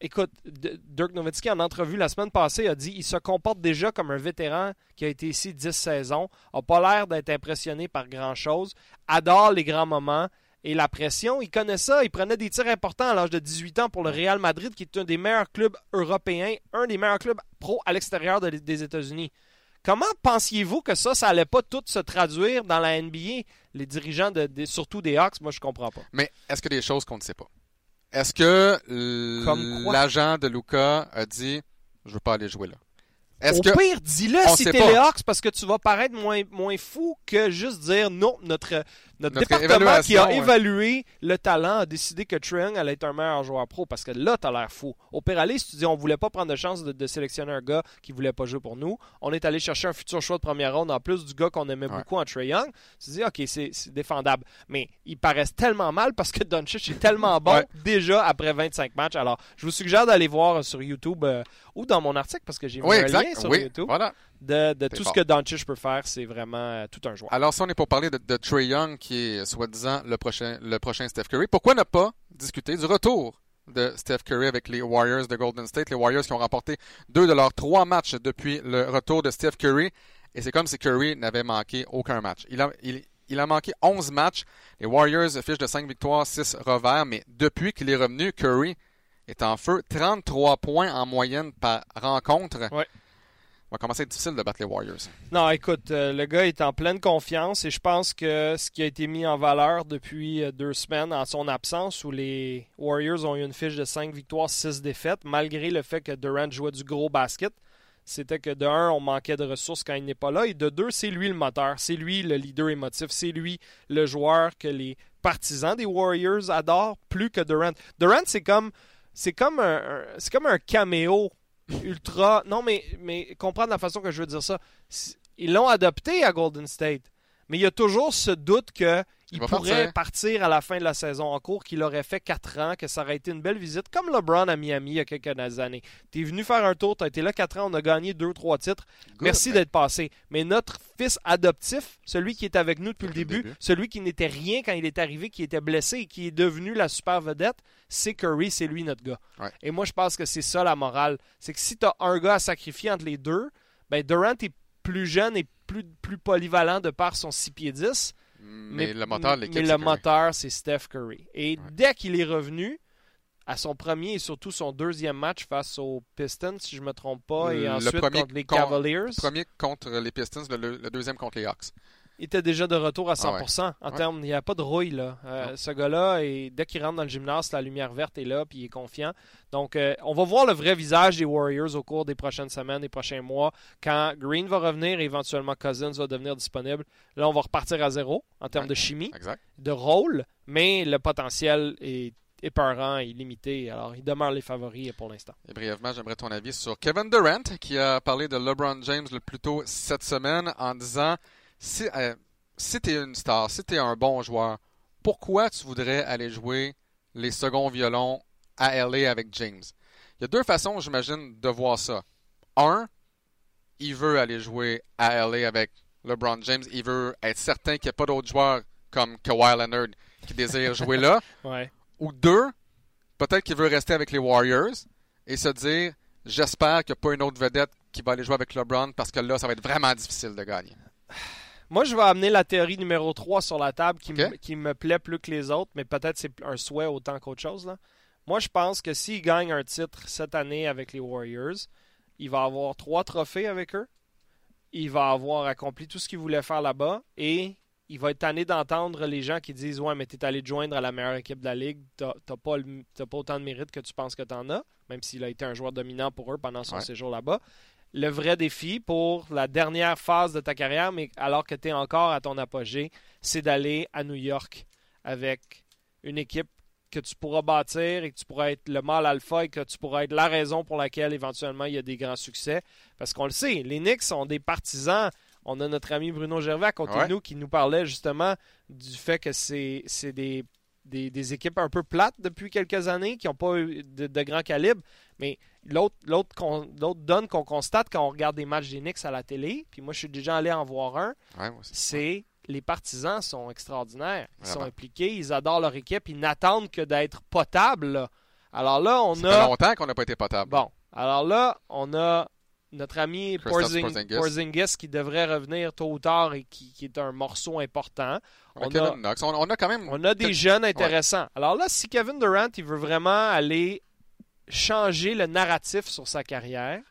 Écoute, D- Dirk Nowitzki, en entrevue la semaine passée, a dit il se comporte déjà comme un vétéran qui a été ici 10 saisons, a pas l'air d'être impressionné par grand-chose, adore les grands moments et la pression. Il connaît ça. Il prenait des tirs importants à l'âge de 18 ans pour le Real Madrid, qui est un des meilleurs clubs européens, un des meilleurs clubs pro à l'extérieur de- des États-Unis. Comment pensiez-vous que ça, ça allait pas tout se traduire dans la NBA? Les dirigeants, de, surtout des Hawks, moi je comprends pas. Mais est-ce que des choses qu'on ne sait pas? Est-ce que l'agent de Luca a dit je veux pas aller jouer là? Au que pire, dis-le si t'es les Hawks parce que tu vas paraître moins, moins fou que juste dire non, notre, notre, Notre département qui a ouais. évalué le talent a décidé que Trae Young allait être un meilleur joueur pro parce que là, t'as l'air fou. Au si tu dis on voulait pas prendre de chance de, de sélectionner un gars qui voulait pas jouer pour nous, on est allé chercher un futur choix de première ronde en plus du gars qu'on aimait Ouais. beaucoup en Trae Young. Tu dis, ok, c'est c'est défendable. Mais ils paraissent tellement mal parce que Doncic est tellement bon Ouais. déjà après 25 matchs. Alors, je vous suggère d'aller voir sur YouTube euh, ou dans mon article parce que j'ai mis Oui, un exact. lien sur Oui, YouTube voilà. De, tout fort. ce que Doncic peut faire. C'est vraiment euh, tout un joueur. Alors, si on est pour parler de, de Trey Young, qui est soi-disant le prochain, le prochain Steph Curry, pourquoi ne pas discuter du retour de Steph Curry avec les Warriors de Golden State? Les Warriors qui ont remporté deux de leurs trois matchs depuis le retour de Steph Curry. Et c'est comme si Curry n'avait manqué aucun match. Il a, il, il a manqué 11 matchs. Les Warriors fichent de 5 victoires, 6 revers. Mais depuis qu'il est revenu, Curry est en feu. 33 points en moyenne par rencontre. Ouais. Va commencer à être difficile de battre les Warriors. Non, écoute, euh, le gars est en pleine confiance et je pense que ce qui a été mis en valeur depuis euh, deux semaines en son absence, où les Warriors ont eu une fiche de 5 victoires, 6 défaites, malgré le fait que Durant jouait du gros basket, c'était que de un, on manquait de ressources quand il n'est pas là, et de deux, c'est lui le moteur, c'est lui le leader émotif, c'est lui le joueur que les partisans des Warriors adorent plus que Durant. Durant, c'est comme c'est comme un, un- c'est comme un caméo ultra. Non, mais, mais comprendre la façon que je veux dire ça. Ils l'ont adopté à Golden State. Mais il y a toujours ce doute que il va pourrait partir. partir à la fin de la saison en cours, qu'il aurait fait 4 ans, que ça aurait été une belle visite, comme LeBron à Miami il y a quelques années. Tu es venu faire un tour, tu as été là 4 ans, on a gagné 2-3 titres. Merci ben, d'être passé. Mais notre fils adoptif, celui qui est avec nous depuis le Depuis le début, début. celui qui n'était rien quand il est arrivé, qui était blessé et qui est devenu la super vedette, c'est Curry, c'est lui notre gars. Ouais. Et moi, je pense que c'est ça la morale. C'est que si tu as un gars à sacrifier entre les deux, ben Durant est plus jeune et plus, plus polyvalent de par son 6 pieds 10. Mais, le moteur de l'équipe, Mais c'est le moteur, c'est Steph Curry. Et Ouais. dès qu'il est revenu, à son premier et surtout son deuxième match face aux Pistons, si je me trompe pas, et Le ensuite premier contre les con- Cavaliers, Premier contre les Pistons, le, le- le deuxième contre les Hawks. Il était déjà de retour à 100%. Ah En Ouais. termes, il n'y a pas de rouille. Là. Euh, ce gars-là, et dès qu'il rentre dans le gymnase, la lumière verte est là, puis il est confiant. Donc, euh, on va voir le vrai visage des Warriors au cours des prochaines semaines, des prochains mois. Quand Green va revenir, éventuellement Cousins va devenir disponible. Là, on va repartir à zéro en termes de chimie, Exact. de rôle, mais le potentiel est épeurant et limité. Alors, ils demeurent les favoris pour l'instant. Et brièvement, j'aimerais ton avis sur Kevin Durant, qui a parlé de LeBron James le plus tôt cette semaine en disant si, euh, si tu es une star, si tu es un bon joueur, pourquoi tu voudrais aller jouer les seconds violons à LA avec James? Il y a deux façons, j'imagine, de voir ça. Un, il veut aller jouer à LA avec LeBron James. Il veut être certain qu'il n'y a pas d'autres joueurs comme Kawhi Leonard qui désirent jouer là. Ouais. Ou deux, peut-être qu'il veut rester avec les Warriors et se dire j'espère qu'il n'y a pas une autre vedette qui va aller jouer avec LeBron parce que là, ça va être vraiment difficile de gagner. Moi, je vais amener la théorie numéro 3 sur la table qui, me, qui me plaît plus que les autres, mais peut-être c'est un souhait autant qu'autre chose. Là. Moi, je pense que s'il gagne un titre cette année avec les Warriors, il va avoir trois trophées avec eux. Il va avoir accompli tout ce qu'il voulait faire là-bas et il va être tanné d'entendre les gens qui disent Ouais, mais t'es allé te joindre à la meilleure équipe de la ligue, t'as pas, le- t'as pas autant de mérite que tu penses que t'en as, même s'il a été un joueur dominant pour eux pendant son Ouais. séjour là-bas. Le vrai défi pour la dernière phase de ta carrière, mais alors que tu es encore à ton apogée, c'est d'aller à New York avec une équipe que tu pourras bâtir et que tu pourras être le mâle alpha et que tu pourras être la raison pour laquelle éventuellement il y a des grands succès. Parce qu'on le sait, les Knicks sont des partisans. On a notre ami Bruno Gervais à côté de nous qui nous parlait justement du fait que c'est des, des, équipes un peu plates depuis quelques années qui n'ont pas eu de, de, grand calibre. Mais l'autre donne qu'on constate quand on regarde des matchs des Knicks à la télé, puis moi je suis déjà allé en voir un, c'est les partisans sont extraordinaires. Ils sont impliqués, ils adorent leur équipe, ils n'attendent que d'être potables. Alors là, on a. Ça fait longtemps qu'on n'a pas été potable. Bon. Alors là, on a notre ami Porzingis. qui devrait revenir tôt ou tard et qui, est un morceau important. On, a, on, a, quand même. On a des jeunes intéressants. Alors là, si Kevin Durant il veut vraiment aller changer le narratif sur sa carrière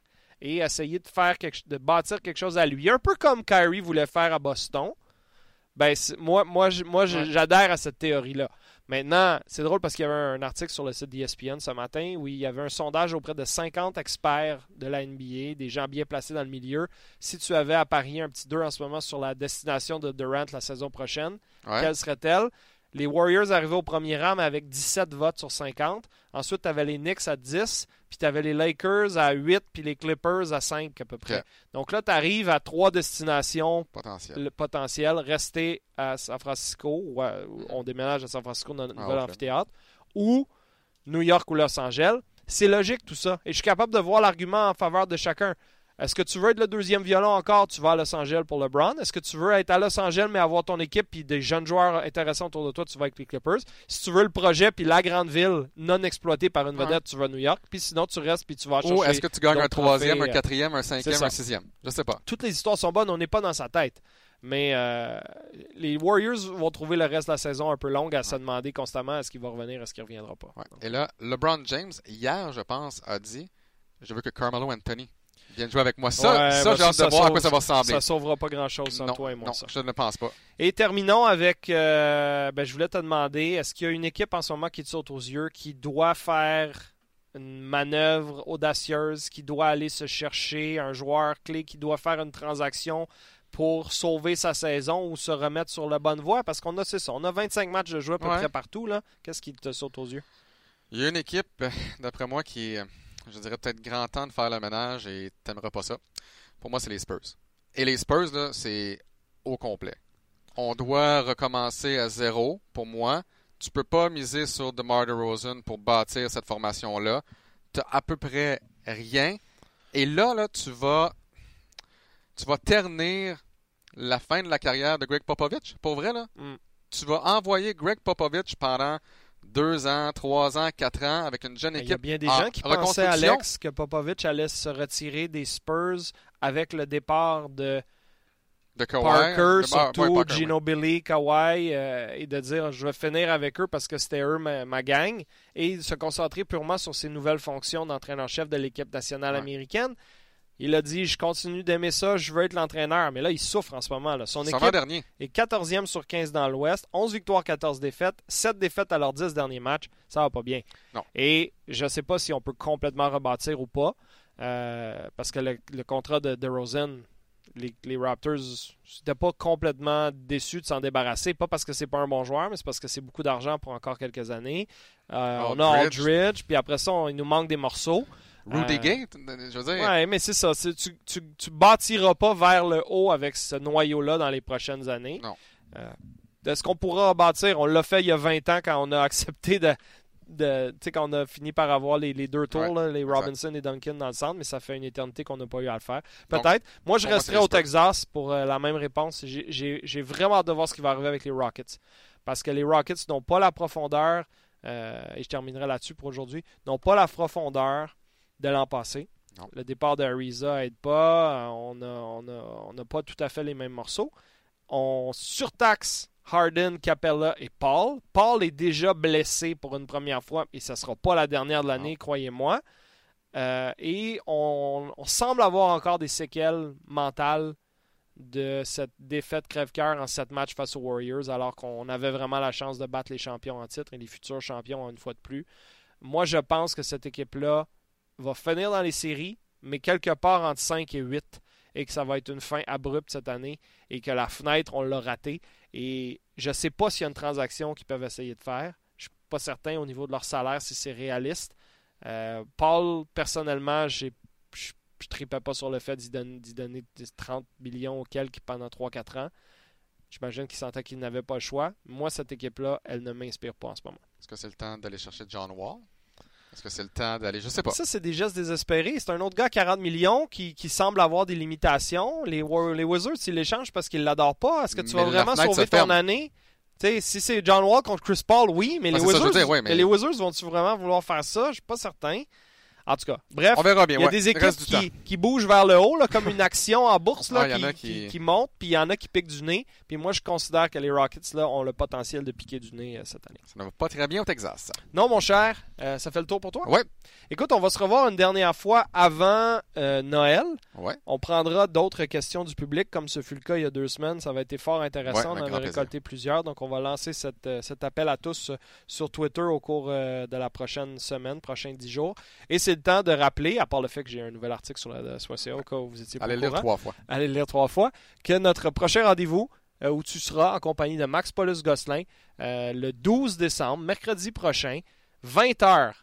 et essayer de faire de bâtir quelque chose à lui, un peu comme Kyrie voulait faire à Boston. Ben, moi, moi, moi j'adhère à cette théorie-là. Maintenant, c'est drôle parce qu'il y avait un article sur le site d'ESPN ce matin où il y avait un sondage auprès de 50 experts de la NBA, des gens bien placés dans le milieu. Si tu avais à parier un petit 2 en ce moment sur la destination de Durant la saison prochaine, quelle serait-elle? Les Warriors arrivaient au premier rang, mais avec 17 votes sur 50. Ensuite, tu avais les Knicks à 10, puis tu avais les Lakers à 8, puis les Clippers à 5 à peu près. Donc là, tu arrives à trois destinations potentielles. Rester à San Francisco, ou on déménage à San Francisco dans notre ah, nouvel amphithéâtre, ou New York ou Los Angeles. C'est logique tout ça. Et je suis capable de voir l'argument en faveur de chacun. Est-ce que tu veux être le deuxième violon encore, tu vas à Los Angeles pour LeBron? Est-ce que tu veux être à Los Angeles mais avoir ton équipe puis des jeunes joueurs intéressants autour de toi, tu vas avec les Clippers? Si tu veux le projet puis la grande ville non exploitée par une vedette, tu vas à New York. Puis sinon, tu restes puis tu vas chercher. Ou est-ce que tu gagnes un troisième, un quatrième, un cinquième, un sixième? Je sais pas. Toutes les histoires sont bonnes, on n'est pas dans sa tête. Mais euh, les Warriors vont trouver le reste de la saison un peu longue à se demander constamment est-ce qu'il va revenir, est-ce qu'il reviendra pas? Et là, LeBron James, hier, je pense, a dit je veux que Carmelo Anthony viens jouer avec moi. Ça, ça j'ai hâte de voir à quoi ça va ressembler. Ça sauvera pas grand-chose sans toi et moi. Non, je ne pense pas. Et terminons avec, euh, ben, je voulais te demander, est-ce qu'il y a une équipe en ce moment qui te saute aux yeux, qui doit faire une manœuvre audacieuse, qui doit aller se chercher un joueur clé, qui doit faire une transaction pour sauver sa saison ou se remettre sur la bonne voie? Parce qu'on a, c'est ça, on a 25 matchs de jouer à peu près partout. Qu'est-ce qui te saute aux yeux? Il y a une équipe, d'après moi, qui est je dirais peut-être grand temps de faire le ménage et t'aimerais pas ça. Pour moi, c'est les Spurs. Et les Spurs, là, c'est au complet. On doit recommencer à zéro, pour moi. Tu peux pas miser sur DeMar DeRozan pour bâtir cette formation-là. Tu à peu près rien. Et là, là, tu vas tu vas ternir la fin de la carrière de Greg Popovich. Pour vrai, là. Mm. Tu vas envoyer Greg Popovich pendant deux ans, trois ans, quatre ans avec une jeune équipe. Il y a bien des gens qui pensaient, Alex, que Popovic allait se retirer des Spurs avec le départ de, de Parker, surtout Gino Billy, Kawhi, euh, et de dire je vais finir avec eux parce que c'était eux ma, gang, et se concentrer purement sur ses nouvelles fonctions d'entraîneur-chef de l'équipe nationale américaine. Il a dit Je continue d'aimer ça, je veux être l'entraîneur. Mais là, il souffre en ce moment. Là. Son équipe dernier. est 14e sur 15 dans l'Ouest, 11 victoires, 14 défaites, 7 défaites à leurs 10 derniers matchs. Ça va pas bien. Et je ne sais pas si on peut complètement rebâtir ou pas. Euh, parce que le, contrat de, de Rosen, les, Raptors n'étaient pas complètement déçus de s'en débarrasser. Pas parce que c'est pas un bon joueur, mais c'est parce que c'est beaucoup d'argent pour encore quelques années. Euh, on a Aldridge, puis après ça, il nous manque des morceaux. Rudy euh, je veux dire. Ouais, mais c'est ça. Tu, tu, tu, bâtiras pas vers le haut avec ce noyau-là dans les prochaines années. Non. Euh, de ce qu'on pourra bâtir, on l'a fait il y a 20 ans quand on a accepté de. de tu sais, quand on a fini par avoir les, les deux tours, les Robinson et Duncan dans le centre, mais ça fait une éternité qu'on n'a pas eu à le faire. Peut-être. Moi, je resterai au Texas pour euh, la même réponse. J'ai vraiment hâte de voir ce qui va arriver avec les Rockets. Parce que les Rockets n'ont pas la profondeur, et je terminerai là-dessus pour aujourd'hui, n'ont pas la profondeur de l'an passé. Le départ de Ariza aide pas. On n'a pas tout à fait les mêmes morceaux. On surtaxe Harden, Capella et Paul. Paul est déjà blessé pour une première fois et ce ne sera pas la dernière de l'année, croyez-moi. Euh, et on, semble avoir encore des séquelles mentales de cette défaite crève-cœur en sept matchs face aux Warriors, alors qu'on avait vraiment la chance de battre les champions en titre et les futurs champions une fois de plus. Moi, je pense que cette équipe-là va finir dans les séries, mais quelque part entre 5 et 8 et que ça va être une fin abrupte cette année et que la fenêtre, on l'a ratée. Et je ne sais pas s'il y a une transaction qu'ils peuvent essayer de faire. Je ne suis pas certain au niveau de leur salaire si c'est réaliste. Euh, Paul, personnellement, je ne tripais pas sur le fait d'y donner, donner, 30 millions ou quelques pendant 3-4 ans. J'imagine qu'il sentait qu'il n'avait pas le choix. Moi, cette équipe-là, elle ne m'inspire pas en ce moment. Est-ce que c'est le temps d'aller chercher John Wall? Est-ce que c'est le temps d'aller? Je sais pas. Ça, c'est des gestes désespérés. C'est un autre gars à 40 millions qui, qui semble avoir des limitations. Les, les Wizards, ils l'échangent parce qu'ils l'adorent pas. Est-ce que tu vas vraiment sauver ton année? sais, si c'est John Wall contre Chris Paul, oui, mais, les, Wizards, mais... les Wizards vont-tu vraiment vouloir faire ça? Je suis pas certain. En tout cas, bref, on verra bien, il y a des équipes qui, qui, bougent vers le haut, là, comme une action en bourse là, ah, qui, qui... monte, puis il y en a qui piquent du nez. Puis moi, je considère que les Rockets là, ont le potentiel de piquer du nez euh, cette année. Ça ne va pas très bien au Texas. Non, mon cher, euh, ça fait le tour pour toi? Oui. Écoute, on va se revoir une dernière fois avant euh, Noël. Ouais. On prendra d'autres questions du public, comme ce fut le cas il y a deux semaines. Ça va être fort intéressant. on en a récolté plusieurs. Donc, on va lancer cette, cet appel à tous sur Twitter au cours de la prochaine semaine, prochains dix jours. Et c'est le temps de rappeler à part le fait que j'ai un nouvel article sur la SWCA au cas où vous étiez Allez le lire trois fois. Allez le lire trois fois. Que notre prochain rendez-vous, euh, où tu seras en compagnie de Max Paulus Gosselin, euh, le 12 décembre, mercredi prochain, 20h.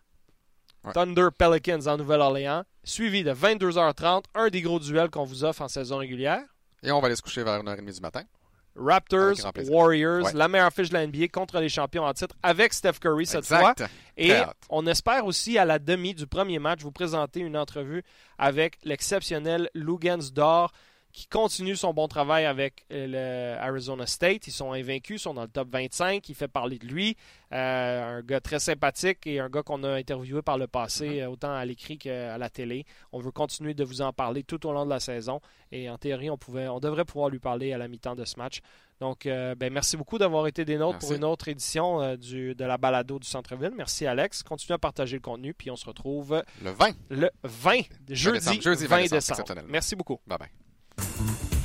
Thunder Pelicans en Nouvelle-Orléans, suivi de 22h30, un des gros duels qu'on vous offre en saison régulière. Et on va aller se coucher vers 1h30 du matin. Raptors, Warriors, la meilleure fiche de la NBA contre les champions en titre avec Steph Curry cette fois. Et on espère aussi à la demi du premier match vous présenter une entrevue avec l'exceptionnel Lugans Dor qui continue son bon travail avec euh, le Arizona State. Ils sont invaincus, ils sont dans le top 25. Il fait parler de lui. Euh, un gars très sympathique et un gars qu'on a interviewé par le passé, mm-hmm. euh, autant à l'écrit qu'à la télé. On veut continuer de vous en parler tout au long de la saison. Et en théorie, on, pouvait, on devrait pouvoir lui parler à la mi-temps de ce match. Donc, ben, merci beaucoup d'avoir été des nôtres pour une autre édition du, de la balado du Centre-Ville. Merci, Alex. Continuez à partager le contenu, puis on se retrouve le 20. Le 20, jeudi, 20, 20 décembre. Merci beaucoup. Bye bye. Mm-hmm.